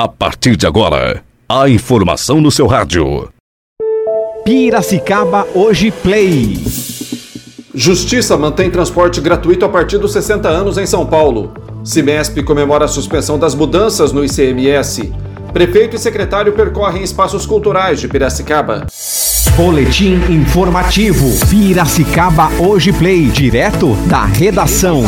A partir de agora, a informação no seu rádio. Piracicaba Hoje Play. Justiça mantém transporte gratuito a partir dos 60 anos em São Paulo. Cimesp comemora a suspensão das mudanças no ICMS. Prefeito e secretário percorrem espaços culturais de Piracicaba. Boletim informativo. Piracicaba Hoje Play. Direto da redação.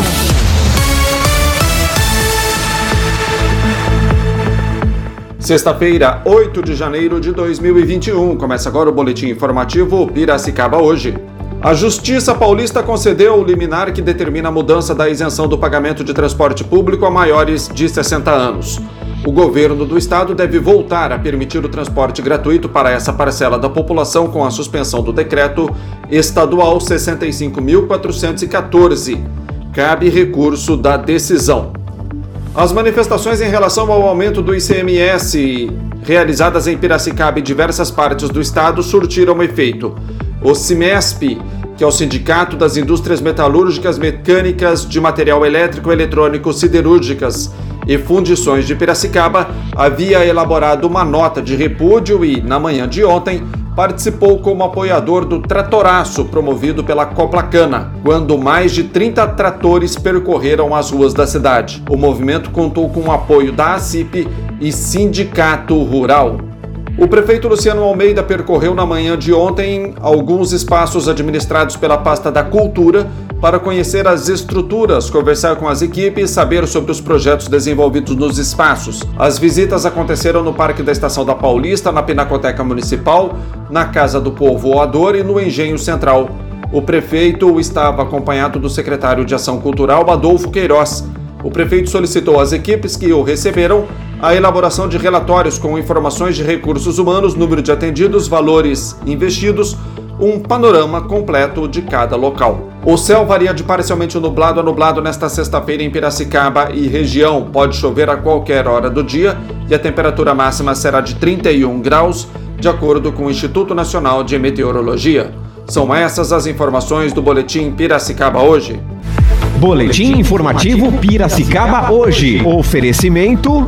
Sexta-feira, 8 de janeiro de 2021. Começa agora o boletim informativo Piracicaba hoje. A Justiça Paulista concedeu o liminar que determina a mudança da isenção do pagamento de transporte público a maiores de 60 anos. O governo do estado deve voltar a permitir o transporte gratuito para essa parcela da população com a suspensão do decreto estadual 65.414. Cabe recurso da decisão. As manifestações em relação ao aumento do ICMS realizadas em Piracicaba e diversas partes do estado surtiram efeito. O CIMESP, que é o Sindicato das Indústrias Metalúrgicas, Mecânicas, de Material Elétrico, Eletrônico, Siderúrgicas e Fundições de Piracicaba, havia elaborado uma nota de repúdio e, na manhã de ontem, participou como apoiador do Tratoraço promovido pela Coplacana, quando mais de 30 tratores percorreram as ruas da cidade. O movimento contou com o apoio da ACIP e Sindicato Rural. O prefeito Luciano Almeida percorreu na manhã de ontem alguns espaços administrados pela pasta da Cultura para conhecer as estruturas, conversar com as equipes, saber sobre os projetos desenvolvidos nos espaços. As visitas aconteceram no Parque da Estação da Paulista, na Pinacoteca Municipal, na Casa do Povoador e no Engenho Central. O prefeito estava acompanhado do secretário de Ação Cultural, Adolfo Queiroz. O prefeito solicitou às equipes que o receberam a elaboração de relatórios com informações de recursos humanos, número de atendidos, valores investidos, um panorama completo de cada local. O céu varia de parcialmente nublado a nublado nesta sexta-feira em Piracicaba e região. Pode chover a qualquer hora do dia e a temperatura máxima será de 31 graus, de acordo com o Instituto Nacional de Meteorologia. São essas as informações do Boletim Piracicaba hoje. Boletim informativo Piracicaba hoje. Oferecimento.